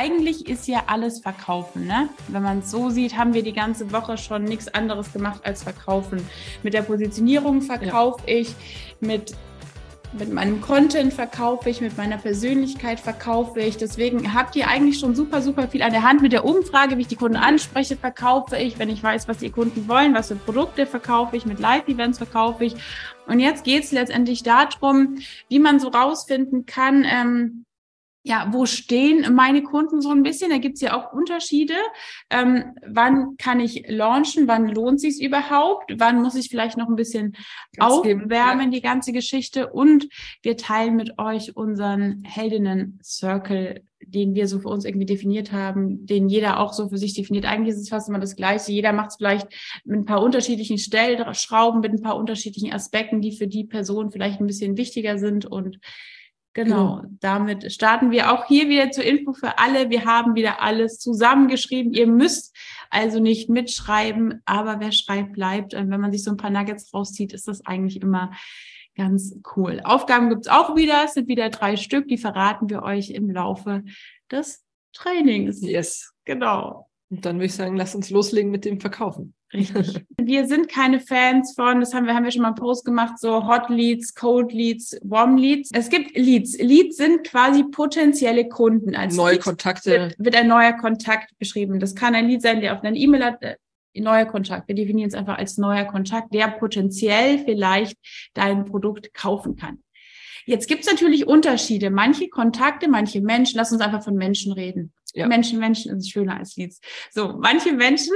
eigentlich ist ja alles verkaufen. Ne? Wenn man es so sieht, haben wir die ganze Woche schon nichts anderes gemacht als verkaufen. Mit der Positionierung verkaufe ja. ich, mit mit meinem Content verkaufe ich, mit meiner Persönlichkeit verkaufe ich. Deswegen habt ihr eigentlich schon super, super viel an der Hand. Mit der Umfrage, wie ich die Kunden anspreche, verkaufe ich. Wenn ich weiß, was die Kunden wollen, was für Produkte verkaufe ich, mit Live-Events verkaufe ich. Und jetzt geht es letztendlich darum, wie man so rausfinden kann, ähm, ja, wo stehen meine Kunden so ein bisschen? Da gibt's ja auch Unterschiede. Ähm, wann kann ich launchen? Wann lohnt sich überhaupt? Wann muss ich vielleicht noch ein bisschen Ganz aufwärmen, ja. die ganze Geschichte? Und wir teilen mit euch unseren Heldinnen-Circle, den wir so für uns irgendwie definiert haben, den jeder auch so für sich definiert. Eigentlich ist es fast immer das Gleiche. Jeder macht es vielleicht mit ein paar unterschiedlichen Stellschrauben, mit ein paar unterschiedlichen Aspekten, die für die Person vielleicht ein bisschen wichtiger sind und Genau, genau, damit starten wir auch hier wieder zur Info für alle. Wir haben wieder alles zusammengeschrieben. Ihr müsst also nicht mitschreiben, aber wer schreibt, bleibt. Und wenn man sich so ein paar Nuggets rauszieht, ist das eigentlich immer ganz cool. Aufgaben gibt's auch wieder. Es sind wieder drei Stück, die verraten wir euch im Laufe des Trainings. Yes. Genau. Und dann würde ich sagen, lass uns loslegen mit dem Verkaufen. Richtig. Wir sind keine Fans von, das haben wir, haben wir schon mal einen Post gemacht, so Hot Leads, Cold Leads, Warm Leads. Es gibt Leads. Leads sind quasi potenzielle Kunden. Als neue Lead Kontakte. Wird, wird, ein neuer Kontakt beschrieben. Das kann ein Lead sein, der auf eine E-Mail hat, äh, neuer Kontakt. Wir definieren es einfach als neuer Kontakt, der potenziell vielleicht dein Produkt kaufen kann. Jetzt gibt es natürlich Unterschiede. Manche Kontakte, manche Menschen, lass uns einfach von Menschen reden. Ja. Menschen, Menschen ist schöner als Leads. So, manche Menschen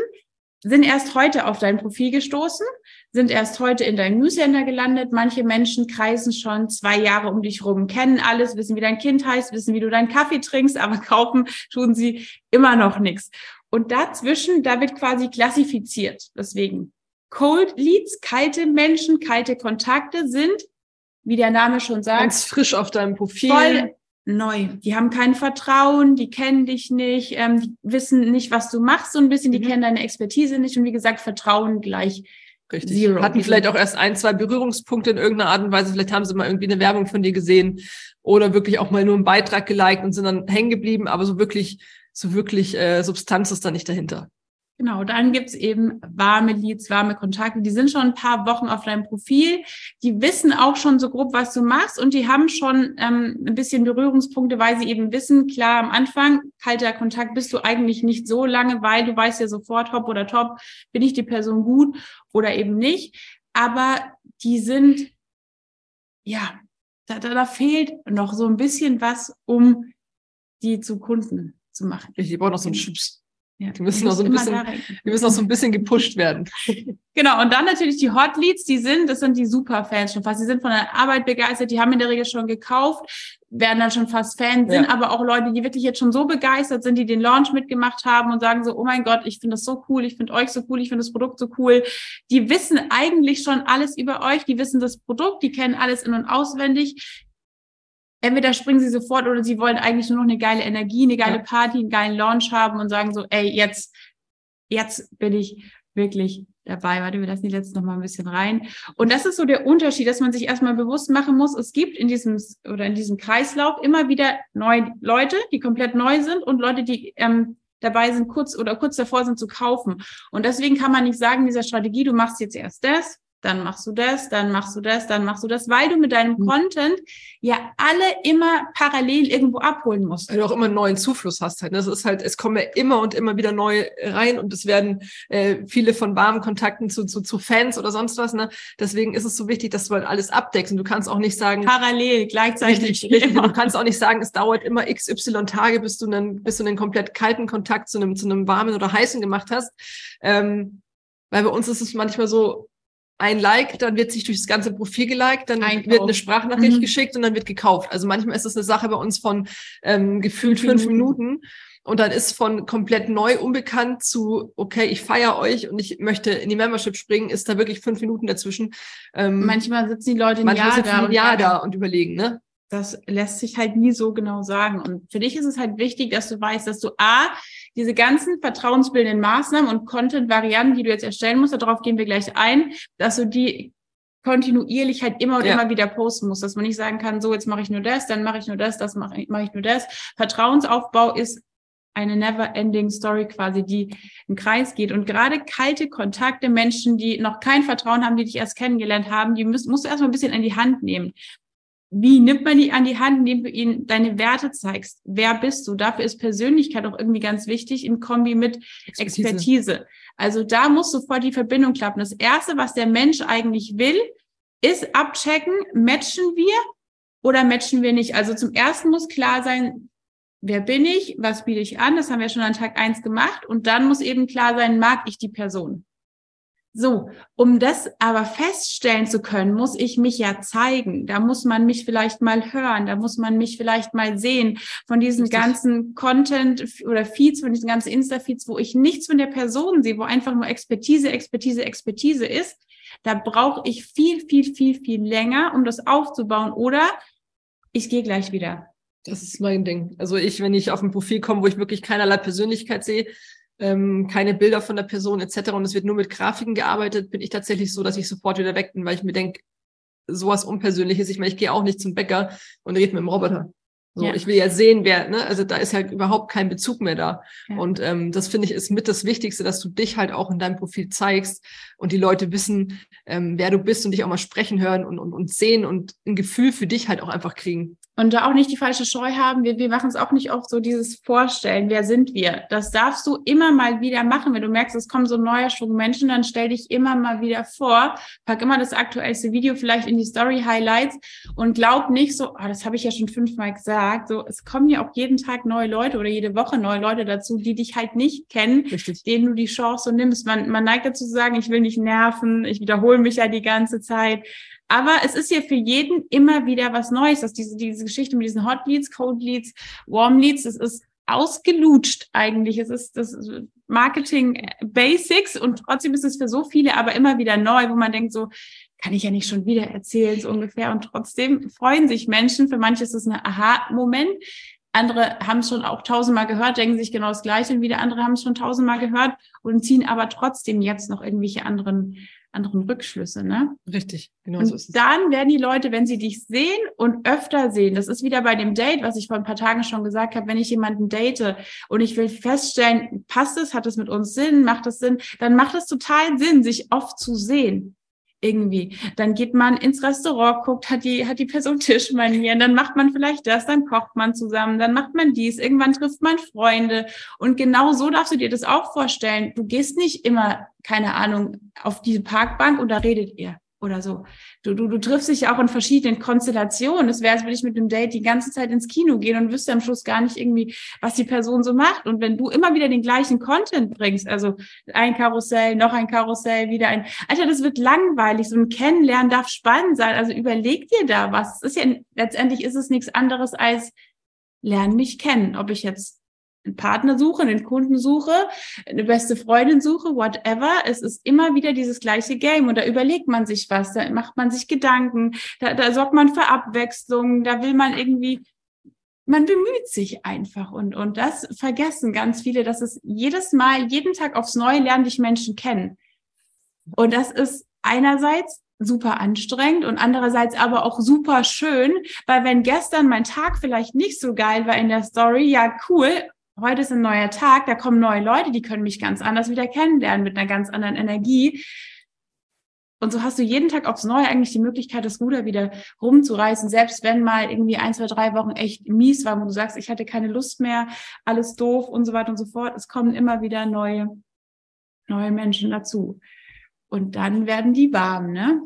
sind erst heute auf dein Profil gestoßen, sind erst heute in deinem Newsletter gelandet. Manche Menschen kreisen schon zwei Jahre um dich rum, kennen alles, wissen, wie dein Kind heißt, wissen, wie du deinen Kaffee trinkst, aber kaufen tun sie immer noch nichts. Und dazwischen, da wird quasi klassifiziert. Deswegen Cold Leads, kalte Menschen, kalte Kontakte sind, wie der Name schon sagt, ganz frisch auf deinem Profil. Voll neu. Die haben kein Vertrauen, die kennen dich nicht, ähm, die wissen nicht, was du machst, so ein bisschen, die mhm. kennen deine Expertise nicht und wie gesagt, Vertrauen gleich Richtig. Zero. Hatten vielleicht auch erst ein, zwei Berührungspunkte in irgendeiner Art und Weise. Vielleicht haben sie mal irgendwie eine Werbung von dir gesehen oder wirklich auch mal nur einen Beitrag geliked und sind dann hängen geblieben, aber so wirklich, so wirklich äh, Substanz ist da nicht dahinter. Genau, dann gibt's eben warme Leads, warme Kontakte. Die sind schon ein paar Wochen auf deinem Profil. Die wissen auch schon so grob, was du machst und die haben schon ähm, ein bisschen Berührungspunkte, weil sie eben wissen, klar, am Anfang, kalter Kontakt bist du eigentlich nicht so lange, weil du weißt ja sofort, hopp oder top, bin ich die Person gut oder eben nicht. Aber die sind, ja, da, da, da fehlt noch so ein bisschen was, um die zu Kunden zu machen. Ich brauche noch so einen Schubs. Ja, die müssen noch so ein bisschen, die müssen noch so ein bisschen gepusht werden. Genau. Und dann natürlich die Hot Leads, die sind, das sind die Superfans schon fast. Die sind von der Arbeit begeistert, die haben in der Regel schon gekauft, werden dann schon fast Fans, sind ja. aber auch Leute, die wirklich jetzt schon so begeistert sind, die den Launch mitgemacht haben und sagen so, oh mein Gott, ich finde das so cool, ich finde euch so cool, ich finde das Produkt so cool. Die wissen eigentlich schon alles über euch, die wissen das Produkt, die kennen alles in- und auswendig entweder springen sie sofort oder sie wollen eigentlich nur noch eine geile Energie, eine geile Party, einen geilen Launch haben und sagen so, ey, jetzt, jetzt bin ich wirklich dabei. Warte, wir lassen die letzten noch mal ein bisschen rein. Und das ist so der Unterschied, dass man sich erstmal bewusst machen muss. Es gibt in diesem oder in diesem Kreislauf immer wieder neue Leute, die komplett neu sind und Leute, die ähm, dabei sind, kurz oder kurz davor sind zu kaufen. Und deswegen kann man nicht sagen, in dieser Strategie, du machst jetzt erst das, dann machst du das, dann machst du das, dann machst du das, weil du mit deinem mhm. Content ja alle immer parallel irgendwo abholen musst. Weil du auch immer einen neuen Zufluss hast halt. Das ist halt, es kommen ja immer und immer wieder neue rein und es werden äh, viele von warmen Kontakten zu, zu, zu Fans oder sonst was. Ne? Deswegen ist es so wichtig, dass du halt alles abdeckst und du kannst auch nicht sagen parallel gleichzeitig. Richtig, richtig. Du kannst auch nicht sagen, es dauert immer XY Tage, bis du einen, bis du einen komplett kalten Kontakt zu einem zu einem warmen oder heißen gemacht hast. Ähm, weil bei uns ist es manchmal so, ein Like, dann wird sich durch das ganze Profil geliked, dann Einkauf. wird eine Sprachnachricht mhm. geschickt und dann wird gekauft. Also manchmal ist es eine Sache bei uns von ähm, gefühlt fünf, fünf Minuten. Und dann ist von komplett neu, unbekannt zu, okay, ich feiere euch und ich möchte in die Membership springen, ist da wirklich fünf Minuten dazwischen. Ähm, manchmal sitzen die Leute ein Jahr da, ein Jahr da und überlegen, ne? Das lässt sich halt nie so genau sagen. Und für dich ist es halt wichtig, dass du weißt, dass du A, diese ganzen vertrauensbildenden Maßnahmen und Content-Varianten, die du jetzt erstellen musst, darauf gehen wir gleich ein, dass du die kontinuierlich halt immer und ja. immer wieder posten musst, dass man nicht sagen kann, so jetzt mache ich nur das, dann mache ich nur das, das mache ich, mach ich nur das. Vertrauensaufbau ist eine never-ending Story quasi, die im Kreis geht. Und gerade kalte Kontakte, Menschen, die noch kein Vertrauen haben, die dich erst kennengelernt haben, die müssen, musst du erstmal ein bisschen in die Hand nehmen. Wie nimmt man die an die Hand, indem du ihnen deine Werte zeigst? Wer bist du? Dafür ist Persönlichkeit auch irgendwie ganz wichtig in Kombi mit Expertise. Expertise. Also da muss sofort die Verbindung klappen. Das erste, was der Mensch eigentlich will, ist abchecken, matchen wir oder matchen wir nicht? Also zum ersten muss klar sein, wer bin ich, was biete ich an, das haben wir schon an Tag eins gemacht und dann muss eben klar sein, mag ich die Person. So, um das aber feststellen zu können, muss ich mich ja zeigen. Da muss man mich vielleicht mal hören, da muss man mich vielleicht mal sehen von diesen Richtig. ganzen Content oder Feeds, von diesen ganzen Insta-Feeds, wo ich nichts von der Person sehe, wo einfach nur Expertise, Expertise, Expertise ist. Da brauche ich viel, viel, viel, viel länger, um das aufzubauen. Oder ich gehe gleich wieder. Das ist mein Ding. Also ich, wenn ich auf ein Profil komme, wo ich wirklich keinerlei Persönlichkeit sehe, ähm, keine Bilder von der Person etc. und es wird nur mit Grafiken gearbeitet, bin ich tatsächlich so, dass ich sofort wieder weg bin, weil ich mir denke, sowas Unpersönliches. Ich meine, ich gehe auch nicht zum Bäcker und rede mit dem Roboter. So, ja. ich will ja sehen, wer, ne, also da ist halt überhaupt kein Bezug mehr da. Ja. Und ähm, das finde ich ist mit das Wichtigste, dass du dich halt auch in deinem Profil zeigst und die Leute wissen, ähm, wer du bist und dich auch mal sprechen hören und, und, und sehen und ein Gefühl für dich halt auch einfach kriegen und da auch nicht die falsche Scheu haben. Wir, wir machen es auch nicht oft so dieses Vorstellen, wer sind wir? Das darfst du immer mal wieder machen. Wenn du merkst, es kommen so neuer Schwung Menschen, dann stell dich immer mal wieder vor, pack immer das aktuellste Video vielleicht in die Story Highlights und glaub nicht so, oh, das habe ich ja schon fünfmal gesagt. So, es kommen ja auch jeden Tag neue Leute oder jede Woche neue Leute dazu, die dich halt nicht kennen, Richtig. denen du die Chance so nimmst. Man, man neigt dazu zu sagen, ich will nicht nerven, ich wiederhole mich ja die ganze Zeit. Aber es ist ja für jeden immer wieder was Neues. dass diese, diese Geschichte mit diesen Hot Leads, Cold Leads, Warm Leads, das ist ausgelutscht eigentlich. Es ist das Marketing Basics und trotzdem ist es für so viele aber immer wieder neu, wo man denkt so, kann ich ja nicht schon wieder erzählen, so ungefähr. Und trotzdem freuen sich Menschen. Für manche ist es ein Aha-Moment. Andere haben es schon auch tausendmal gehört, denken sich genau das Gleiche und wieder andere haben es schon tausendmal gehört und ziehen aber trotzdem jetzt noch irgendwelche anderen anderen Rückschlüsse, ne? Richtig, genau und so ist es. Dann werden die Leute, wenn sie dich sehen und öfter sehen, das ist wieder bei dem Date, was ich vor ein paar Tagen schon gesagt habe, wenn ich jemanden date und ich will feststellen, passt es, hat es mit uns Sinn, macht es Sinn, dann macht es total Sinn, sich oft zu sehen irgendwie. Dann geht man ins Restaurant, guckt, hat die, hat die Person Tischmanieren, dann macht man vielleicht das, dann kocht man zusammen, dann macht man dies, irgendwann trifft man Freunde. Und genau so darfst du dir das auch vorstellen. Du gehst nicht immer, keine Ahnung, auf diese Parkbank und da redet ihr oder so. Du, du, du triffst dich ja auch in verschiedenen Konstellationen. Es wäre, als würde ich mit einem Date die ganze Zeit ins Kino gehen und wüsste am Schluss gar nicht irgendwie, was die Person so macht. Und wenn du immer wieder den gleichen Content bringst, also ein Karussell, noch ein Karussell, wieder ein, Alter, das wird langweilig. So ein Kennenlernen darf spannend sein. Also überleg dir da was. Es ist ja, letztendlich ist es nichts anderes als lern mich kennen. Ob ich jetzt einen Partner suche, einen Kunden suche, eine beste Freundin suche, whatever. Es ist immer wieder dieses gleiche Game und da überlegt man sich was, da macht man sich Gedanken, da, da sorgt man für Abwechslung, da will man irgendwie, man bemüht sich einfach und, und das vergessen ganz viele, dass es jedes Mal, jeden Tag aufs Neue lernen dich Menschen kennen. Und das ist einerseits super anstrengend und andererseits aber auch super schön, weil wenn gestern mein Tag vielleicht nicht so geil war in der Story, ja cool, heute ist ein neuer Tag, da kommen neue Leute, die können mich ganz anders wieder kennenlernen mit einer ganz anderen Energie. Und so hast du jeden Tag aufs Neue eigentlich die Möglichkeit, das Ruder wieder rumzureißen, selbst wenn mal irgendwie ein, zwei, drei Wochen echt mies war, wo du sagst, ich hatte keine Lust mehr, alles doof und so weiter und so fort. Es kommen immer wieder neue, neue Menschen dazu. Und dann werden die warm, ne?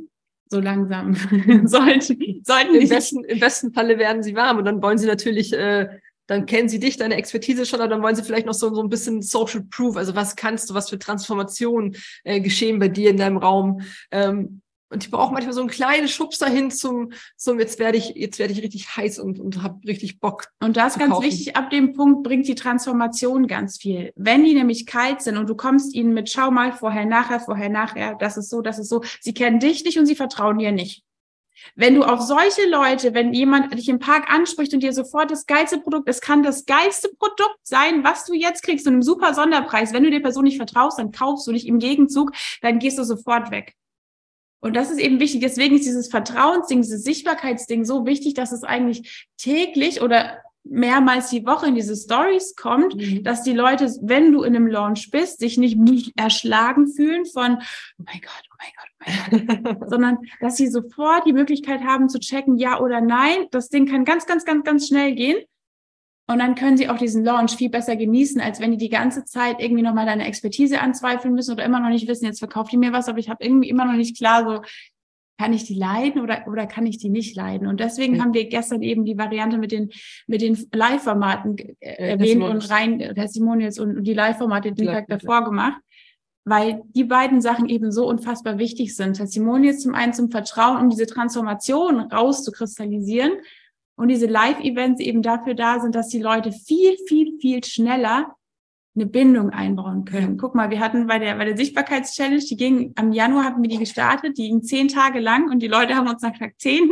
So langsam. sollten, sollten Im, besten, Im besten Falle werden sie warm und dann wollen sie natürlich äh, dann kennen sie dich, deine Expertise schon, aber dann wollen sie vielleicht noch so, so ein bisschen Social Proof. Also was kannst du, was für Transformationen äh, geschehen bei dir in deinem Raum? Ähm, und ich brauche manchmal so einen kleinen Schubs dahin zum, zum jetzt werde ich, jetzt werde ich richtig heiß und, und habe richtig Bock. Und das ist ganz kaufen. wichtig, ab dem Punkt bringt die Transformation ganz viel. Wenn die nämlich kalt sind und du kommst ihnen mit, schau mal, vorher, nachher, vorher, nachher, das ist so, das ist so, sie kennen dich nicht und sie vertrauen dir nicht. Wenn du auf solche Leute, wenn jemand dich im Park anspricht und dir sofort das geilste Produkt, es kann das geilste Produkt sein, was du jetzt kriegst, zu einem super Sonderpreis. Wenn du der Person nicht vertraust, dann kaufst du nicht im Gegenzug, dann gehst du sofort weg. Und das ist eben wichtig. Deswegen ist dieses Vertrauensding, dieses Sichtbarkeitsding so wichtig, dass es eigentlich täglich oder mehrmals die Woche in diese Stories kommt, mhm. dass die Leute, wenn du in einem Launch bist, sich nicht erschlagen fühlen von, oh mein Gott, oh mein Gott, oh mein Gott, sondern dass sie sofort die Möglichkeit haben zu checken, ja oder nein. Das Ding kann ganz, ganz, ganz, ganz schnell gehen. Und dann können sie auch diesen Launch viel besser genießen, als wenn die die ganze Zeit irgendwie nochmal deine Expertise anzweifeln müssen oder immer noch nicht wissen, jetzt verkauft die mir was, aber ich habe irgendwie immer noch nicht klar so, kann ich die leiden oder, oder kann ich die nicht leiden? Und deswegen ja. haben wir gestern eben die Variante mit den, mit den Live-Formaten äh, erwähnt und rein, Testimonials und, und die Live-Formate den Tag davor gemacht, weil die beiden Sachen eben so unfassbar wichtig sind. Testimonials zum einen zum Vertrauen, um diese Transformation rauszukristallisieren und diese Live-Events eben dafür da sind, dass die Leute viel, viel, viel schneller eine Bindung einbauen können. Guck mal, wir hatten bei der, bei der Sichtbarkeitschallenge, die ging, am Januar hatten wir die gestartet, die ging zehn Tage lang und die Leute haben uns nach Tag zehn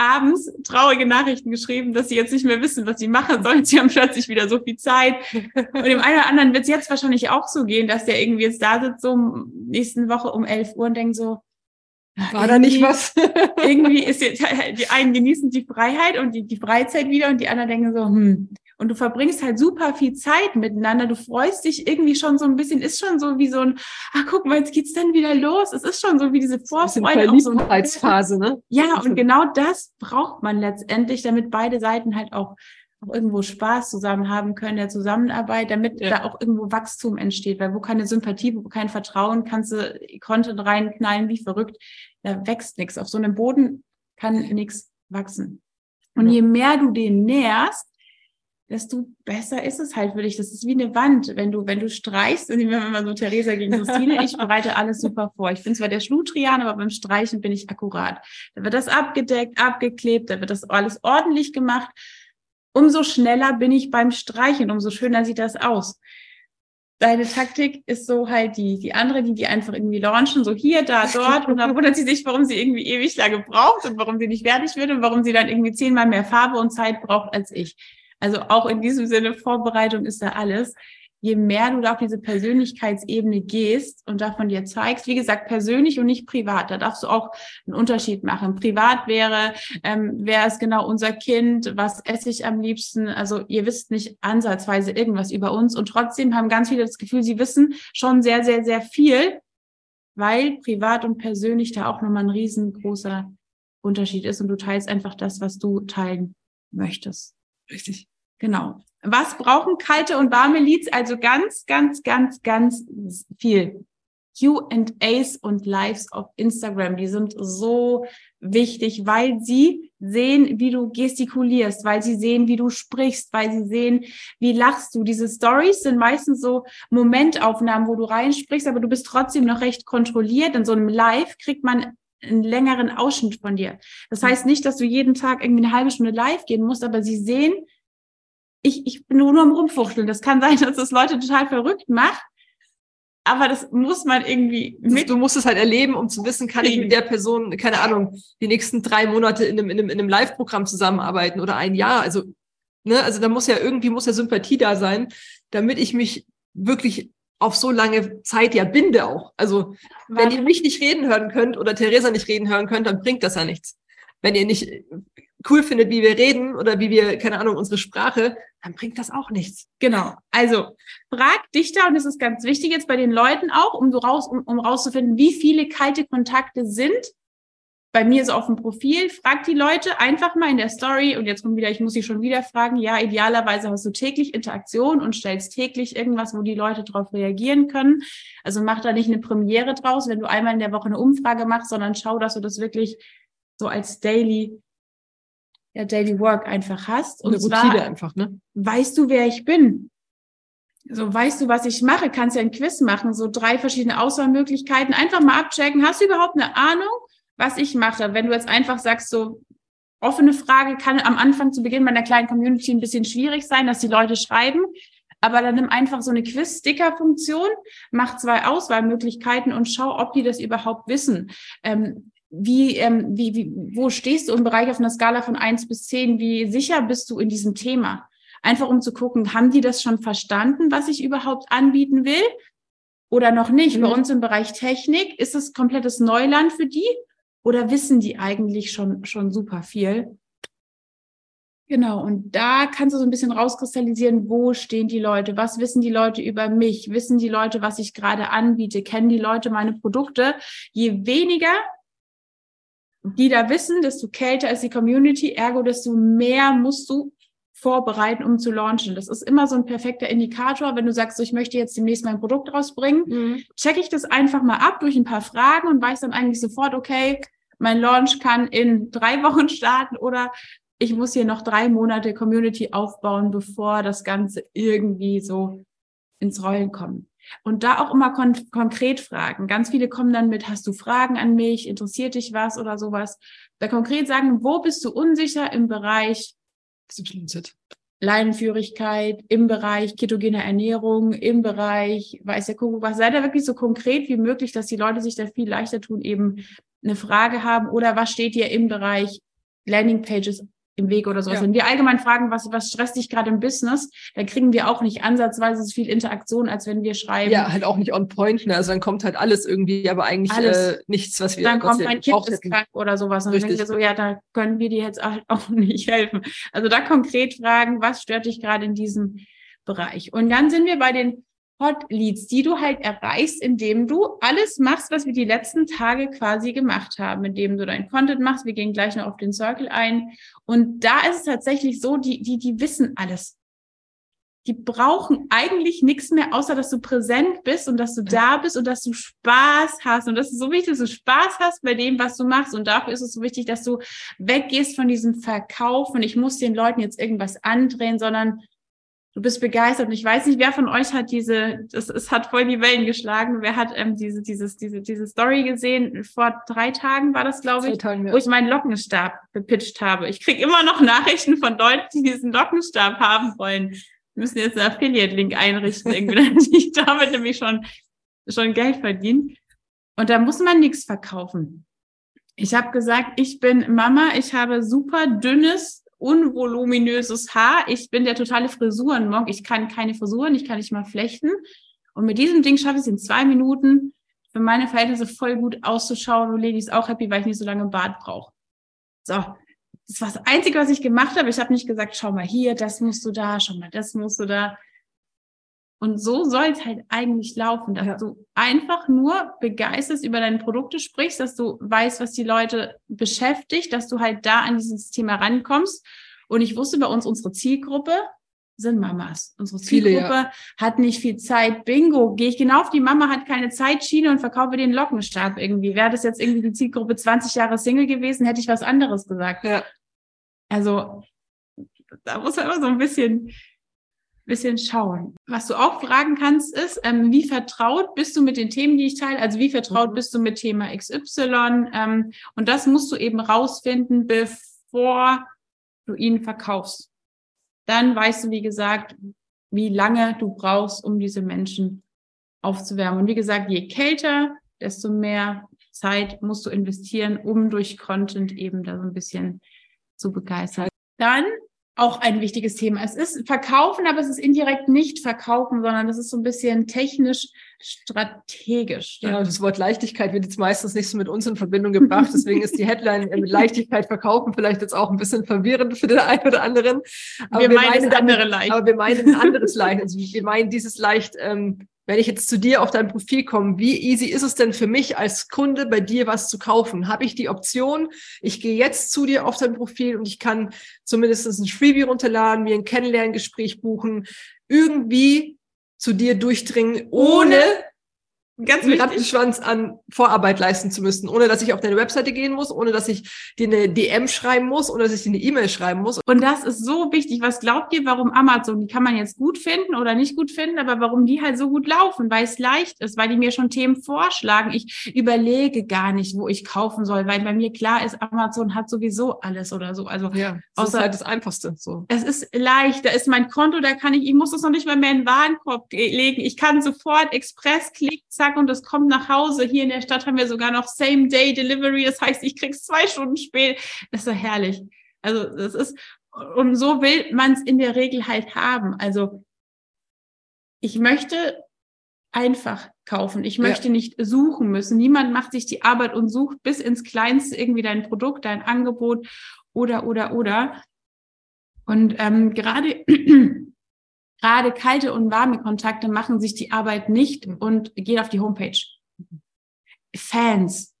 abends traurige Nachrichten geschrieben, dass sie jetzt nicht mehr wissen, was sie machen sollen. Sie haben plötzlich wieder so viel Zeit. Und dem einen oder anderen wird es jetzt wahrscheinlich auch so gehen, dass der irgendwie jetzt da sitzt, so nächsten Woche um 11 Uhr und denkt so, war da nicht was? irgendwie ist jetzt, die einen genießen die Freiheit und die, die Freizeit wieder und die anderen denken so, hm, und du verbringst halt super viel Zeit miteinander. Du freust dich irgendwie schon so ein bisschen, ist schon so wie so ein, ach guck mal, jetzt geht's dann wieder los. Es ist schon so wie diese Vorfreude. Auch so Phase, ne? Ja, und genau das braucht man letztendlich, damit beide Seiten halt auch, auch irgendwo Spaß zusammen haben können, der Zusammenarbeit, damit ja. da auch irgendwo Wachstum entsteht. Weil wo keine Sympathie, wo kein Vertrauen, kannst du Content reinknallen wie verrückt. Da wächst nichts. Auf so einem Boden kann nichts wachsen. Und ja. je mehr du den nährst, desto besser ist es halt für dich. Das ist wie eine Wand. Wenn du, wenn du streichst, und wenn man so Theresa gegen Christine, ich bereite alles super vor. Ich bin zwar der Schludrian, aber beim Streichen bin ich akkurat. Da wird das abgedeckt, abgeklebt, da wird das alles ordentlich gemacht. Umso schneller bin ich beim Streichen, umso schöner sieht das aus. Deine Taktik ist so halt die, die andere, die die einfach irgendwie launchen, so hier, da, dort. Und dann wundert sie sich, warum sie irgendwie ewig lange braucht und warum sie nicht fertig wird und warum sie dann irgendwie zehnmal mehr Farbe und Zeit braucht als ich. Also auch in diesem Sinne, Vorbereitung ist da alles. Je mehr du da auf diese Persönlichkeitsebene gehst und davon dir zeigst, wie gesagt, persönlich und nicht privat, da darfst du auch einen Unterschied machen. Privat wäre, ähm, wer ist genau unser Kind, was esse ich am liebsten? Also ihr wisst nicht ansatzweise irgendwas über uns und trotzdem haben ganz viele das Gefühl, sie wissen schon sehr, sehr, sehr viel, weil privat und persönlich da auch nochmal ein riesengroßer Unterschied ist und du teilst einfach das, was du teilen möchtest. Richtig. Genau. Was brauchen kalte und warme Leads? Also ganz, ganz, ganz, ganz viel. Q&As und Lives auf Instagram, die sind so wichtig, weil sie sehen, wie du gestikulierst, weil sie sehen, wie du sprichst, weil sie sehen, wie lachst du. Diese Stories sind meistens so Momentaufnahmen, wo du reinsprichst, aber du bist trotzdem noch recht kontrolliert. In so einem Live kriegt man einen längeren Ausschnitt von dir. Das heißt nicht, dass du jeden Tag irgendwie eine halbe Stunde live gehen musst, aber sie sehen, ich, ich bin nur, nur am Rumfuchteln. Das kann sein, dass das Leute total verrückt macht. Aber das muss man irgendwie mit. Du musst es halt erleben, um zu wissen, kann ich mit der Person, keine Ahnung, die nächsten drei Monate in einem, in einem, in einem Live-Programm zusammenarbeiten oder ein Jahr. Also, ne, also da muss ja irgendwie, muss ja Sympathie da sein, damit ich mich wirklich auf so lange Zeit ja binde auch. Also, wenn ihr mich nicht reden hören könnt oder Theresa nicht reden hören könnt, dann bringt das ja nichts. Wenn ihr nicht cool findet, wie wir reden oder wie wir, keine Ahnung, unsere Sprache, dann bringt das auch nichts. Genau. Also frag dich da, und das ist ganz wichtig jetzt bei den Leuten auch, um raus, um, um rauszufinden, wie viele kalte Kontakte sind. Bei mir so auf dem Profil, frag die Leute einfach mal in der Story und jetzt kommt wieder, ich muss sie schon wieder fragen, ja, idealerweise hast du täglich Interaktion und stellst täglich irgendwas, wo die Leute darauf reagieren können. Also mach da nicht eine Premiere draus, wenn du einmal in der Woche eine Umfrage machst, sondern schau, dass du das wirklich so als Daily ja, Daily Work einfach hast. Und Eine zwar einfach, ne? weißt du, wer ich bin. So, weißt du, was ich mache? Kannst ja ein Quiz machen, so drei verschiedene Auswahlmöglichkeiten. Einfach mal abchecken. Hast du überhaupt eine Ahnung, was ich mache? Wenn du jetzt einfach sagst, so offene Frage kann am Anfang zu Beginn meiner kleinen Community ein bisschen schwierig sein, dass die Leute schreiben. Aber dann nimm einfach so eine Quiz-Sticker-Funktion, mach zwei Auswahlmöglichkeiten und schau, ob die das überhaupt wissen. Ähm, wie, ähm, wie, wie, wo stehst du im Bereich auf einer Skala von eins bis zehn? Wie sicher bist du in diesem Thema? Einfach um zu gucken, haben die das schon verstanden, was ich überhaupt anbieten will? Oder noch nicht? Mhm. Bei uns im Bereich Technik ist es komplettes Neuland für die? Oder wissen die eigentlich schon, schon super viel? Genau, und da kannst du so ein bisschen rauskristallisieren, wo stehen die Leute, was wissen die Leute über mich, wissen die Leute, was ich gerade anbiete, kennen die Leute meine Produkte. Je weniger die da wissen, desto kälter ist die Community, ergo desto mehr musst du vorbereiten, um zu launchen. Das ist immer so ein perfekter Indikator. Wenn du sagst, so, ich möchte jetzt demnächst mein Produkt rausbringen, mhm. checke ich das einfach mal ab durch ein paar Fragen und weiß dann eigentlich sofort, okay, mein Launch kann in drei Wochen starten oder ich muss hier noch drei Monate Community aufbauen, bevor das Ganze irgendwie so ins Rollen kommt. Und da auch immer kon konkret fragen. Ganz viele kommen dann mit, hast du Fragen an mich? Interessiert dich was oder sowas? Da konkret sagen, wo bist du unsicher im Bereich? Leinenführigkeit, im Bereich ketogene Ernährung, im Bereich weiß der Kuckuck was. Sei da wirklich so konkret wie möglich, dass die Leute sich da viel leichter tun, eben eine Frage haben oder was steht dir im Bereich Landingpages im Weg oder sowas. Ja. Wenn wir allgemein fragen, was, was stresst dich gerade im Business, dann kriegen wir auch nicht ansatzweise so viel Interaktion, als wenn wir schreiben. Ja, halt auch nicht on point. Ne? Also dann kommt halt alles irgendwie, aber eigentlich äh, nichts, was wir Dann kommt ein Kind ist krank oder sowas. Und Richtig. dann denken wir so, ja, da können wir dir jetzt halt auch nicht helfen. Also da konkret fragen, was stört dich gerade in diesem Bereich? Und dann sind wir bei den Hot Leads, die du halt erreichst, indem du alles machst, was wir die letzten Tage quasi gemacht haben, indem du dein Content machst. Wir gehen gleich noch auf den Circle ein. Und da ist es tatsächlich so, die, die, die wissen alles. Die brauchen eigentlich nichts mehr, außer dass du präsent bist und dass du da bist und dass du Spaß hast. Und das ist so wichtig, dass du Spaß hast bei dem, was du machst. Und dafür ist es so wichtig, dass du weggehst von diesem Verkauf und ich muss den Leuten jetzt irgendwas andrehen, sondern du bist begeistert. Und ich weiß nicht, wer von euch hat diese, das, es hat voll die Wellen geschlagen. Wer hat ähm, diese, dieses, diese, diese Story gesehen? Vor drei Tagen war das, glaube ich, Tagen, ja. wo ich meinen Lockenstab gepitcht habe. Ich kriege immer noch Nachrichten von Leuten, die diesen Lockenstab haben wollen. Wir müssen jetzt einen Affiliate-Link einrichten, irgendwie, damit ich damit nämlich schon, schon Geld verdienen. Und da muss man nichts verkaufen. Ich habe gesagt, ich bin Mama, ich habe super dünnes unvoluminöses Haar. Ich bin der totale Frisurenmonk. Ich kann keine Frisuren, ich kann nicht mal flechten. Und mit diesem Ding schaffe ich es in zwei Minuten für meine Verhältnisse voll gut auszuschauen. Und Lady ist auch happy, weil ich nicht so lange Bart brauche. So, das war das Einzige, was ich gemacht habe. Ich habe nicht gesagt, schau mal hier, das musst du da, schau mal, das musst du da. Und so soll es halt eigentlich laufen, dass ja. du einfach nur begeisterst über deine Produkte sprichst, dass du weißt, was die Leute beschäftigt, dass du halt da an dieses Thema rankommst. Und ich wusste bei uns, unsere Zielgruppe sind Mamas. Unsere Zielgruppe Viele, ja. hat nicht viel Zeit. Bingo, gehe ich genau auf die Mama hat keine Zeitschiene und verkaufe den Lockenstab irgendwie. Wäre das jetzt irgendwie die Zielgruppe 20 Jahre Single gewesen, hätte ich was anderes gesagt. Ja. Also da muss man immer so ein bisschen bisschen schauen. Was du auch fragen kannst, ist, ähm, wie vertraut bist du mit den Themen, die ich teile? Also wie vertraut mhm. bist du mit Thema XY? Ähm, und das musst du eben rausfinden, bevor du ihn verkaufst. Dann weißt du, wie gesagt, wie lange du brauchst, um diese Menschen aufzuwärmen. Und wie gesagt, je kälter, desto mehr Zeit musst du investieren, um durch Content eben da so ein bisschen zu begeistern. Dann auch ein wichtiges Thema. Es ist Verkaufen, aber es ist indirekt nicht Verkaufen, sondern es ist so ein bisschen technisch strategisch. Ja, das Wort Leichtigkeit wird jetzt meistens nicht so mit uns in Verbindung gebracht. Deswegen ist die Headline mit Leichtigkeit verkaufen vielleicht jetzt auch ein bisschen verwirrend für den einen oder anderen. Aber wir, wir meinen, meinen andere leicht. Aber wir meinen ein anderes leicht. Also wir meinen dieses leicht ähm, wenn ich jetzt zu dir auf dein Profil komme, wie easy ist es denn für mich als Kunde bei dir was zu kaufen? Habe ich die Option, ich gehe jetzt zu dir auf dein Profil und ich kann zumindest ein Freebie runterladen, mir ein Kennenlerngespräch buchen, irgendwie zu dir durchdringen, ohne ganz einen Rattenschwanz an Vorarbeit leisten zu müssen, ohne dass ich auf deine Webseite gehen muss, ohne dass ich dir eine DM schreiben muss, ohne dass ich dir eine E-Mail schreiben muss. Und das ist so wichtig. Was glaubt ihr, warum Amazon, die kann man jetzt gut finden oder nicht gut finden, aber warum die halt so gut laufen? Weil es leicht ist, weil die mir schon Themen vorschlagen. Ich überlege gar nicht, wo ich kaufen soll, weil bei mir klar ist, Amazon hat sowieso alles oder so. Also ja, das außer, ist halt das Einfachste. So. Es ist leicht, da ist mein Konto, da kann ich, ich muss das noch nicht mal mehr in den Warenkorb legen. Ich kann sofort Express klicken, zack, Tag und es kommt nach Hause. Hier in der Stadt haben wir sogar noch Same-Day-Delivery. Das heißt, ich krieg's zwei Stunden spät. Das ist so herrlich. Also das ist, und so will man es in der Regel halt haben. Also ich möchte einfach kaufen. Ich möchte ja. nicht suchen müssen. Niemand macht sich die Arbeit und sucht bis ins Kleinste irgendwie dein Produkt, dein Angebot oder, oder, oder. Und ähm, gerade gerade kalte und warme Kontakte machen sich die Arbeit nicht und gehen auf die Homepage. Fans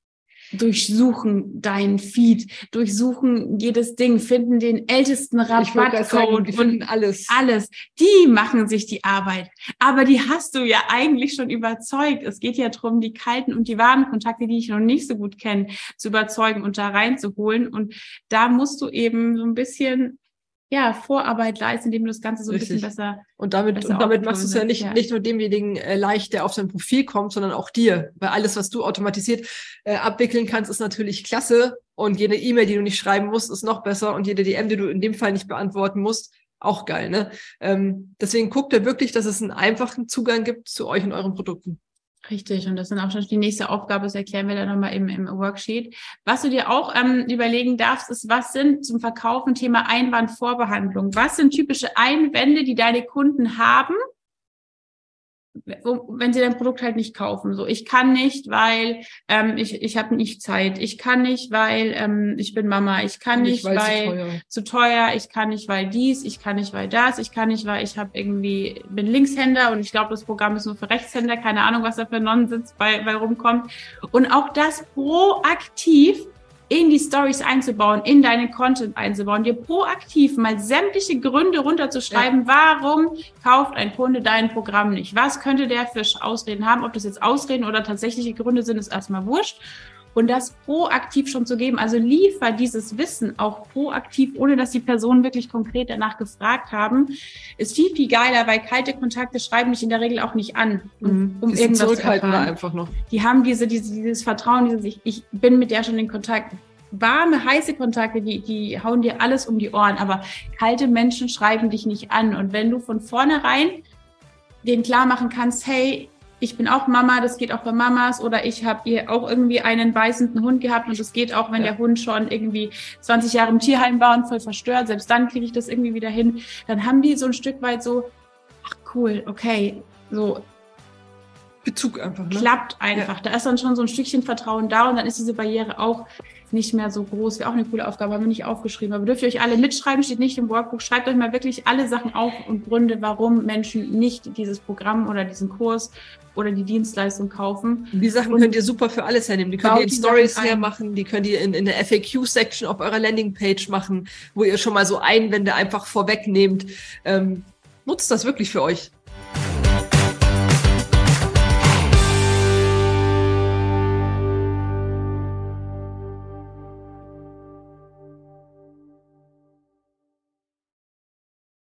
durchsuchen deinen Feed, durchsuchen jedes Ding, finden den ältesten Rabattcode finden alles. Alles. Die machen sich die Arbeit. Aber die hast du ja eigentlich schon überzeugt. Es geht ja darum, die kalten und die warmen Kontakte, die ich noch nicht so gut kenne, zu überzeugen und da reinzuholen. Und da musst du eben so ein bisschen ja, Vorarbeit leisten, indem du das Ganze so ein Richtig. bisschen besser. Und damit, besser und damit machst du es ja nicht, ja. nicht nur demjenigen äh, leicht, der auf sein Profil kommt, sondern auch dir. Weil alles, was du automatisiert äh, abwickeln kannst, ist natürlich klasse. Und jede E-Mail, die du nicht schreiben musst, ist noch besser. Und jede DM, die du in dem Fall nicht beantworten musst, auch geil. Ne? Ähm, deswegen guckt ihr wirklich, dass es einen einfachen Zugang gibt zu euch und euren Produkten. Richtig, und das sind auch schon die nächste Aufgabe, das erklären wir dann nochmal im, im Worksheet. Was du dir auch ähm, überlegen darfst, ist, was sind zum Verkaufen Thema Einwandvorbehandlung? Was sind typische Einwände, die deine Kunden haben, wenn sie dein Produkt halt nicht kaufen? So, ich kann nicht, weil ähm, ich, ich habe nicht Zeit. Ich kann nicht, weil ähm, ich bin Mama. Ich kann nicht, weil weil, sie teuer. zu teuer, ich kann nicht, weil dies, ich kann nicht, weil das, ich kann nicht, weil ich habe irgendwie, bin Linkshänder und ich glaube, das Programm ist nur für Rechtshänder, keine Ahnung, was da für Nonsens bei, bei rumkommt. Und auch das proaktiv in die Stories einzubauen, in deinen Content einzubauen, dir proaktiv mal sämtliche Gründe runterzuschreiben, warum kauft ein Kunde dein Programm nicht? Was könnte der für Ausreden haben? Ob das jetzt Ausreden oder tatsächliche Gründe sind, ist erstmal wurscht und das proaktiv schon zu geben. Also liefer dieses Wissen auch proaktiv, ohne dass die Personen wirklich konkret danach gefragt haben, ist viel, viel geiler, weil kalte Kontakte schreiben mich in der Regel auch nicht an, um, um die sind irgendwas zu zurückhaltender erfahren. einfach noch. Die haben diese, diese, dieses Vertrauen, dieses, ich, ich bin mit der schon in Kontakt. Warme, heiße Kontakte, die, die hauen dir alles um die Ohren, aber kalte Menschen schreiben dich nicht an. Und wenn du von vornherein denen klar machen kannst, hey, ich bin auch Mama, das geht auch bei Mamas oder ich habe ihr auch irgendwie einen beißenden Hund gehabt und das geht auch, wenn Ja. der Hund schon irgendwie 20 Jahre im Tierheim war und voll verstört, selbst dann kriege ich das irgendwie wieder hin. Dann haben die so ein Stück weit so, ach cool, okay, so Bezug einfach. Ne? klappt einfach. Da ist dann schon so ein Stückchen Vertrauen da und dann ist diese Barriere auch nicht mehr so groß. Wäre auch eine coole Aufgabe, haben wir nicht aufgeschrieben. Aber dürft ihr euch alle mitschreiben, steht nicht im Workbook. Schreibt euch mal wirklich alle Sachen auf und Gründe, warum Menschen nicht dieses Programm oder diesen Kurs oder die Dienstleistung kaufen. Die Sachen Und könnt ihr super für alles hernehmen. Die könnt ihr in Stories hermachen, die könnt ihr in, in der FAQ-Section auf eurer Landingpage machen, wo ihr schon mal so Einwände einfach vorwegnehmt. Ähm, nutzt das wirklich für euch.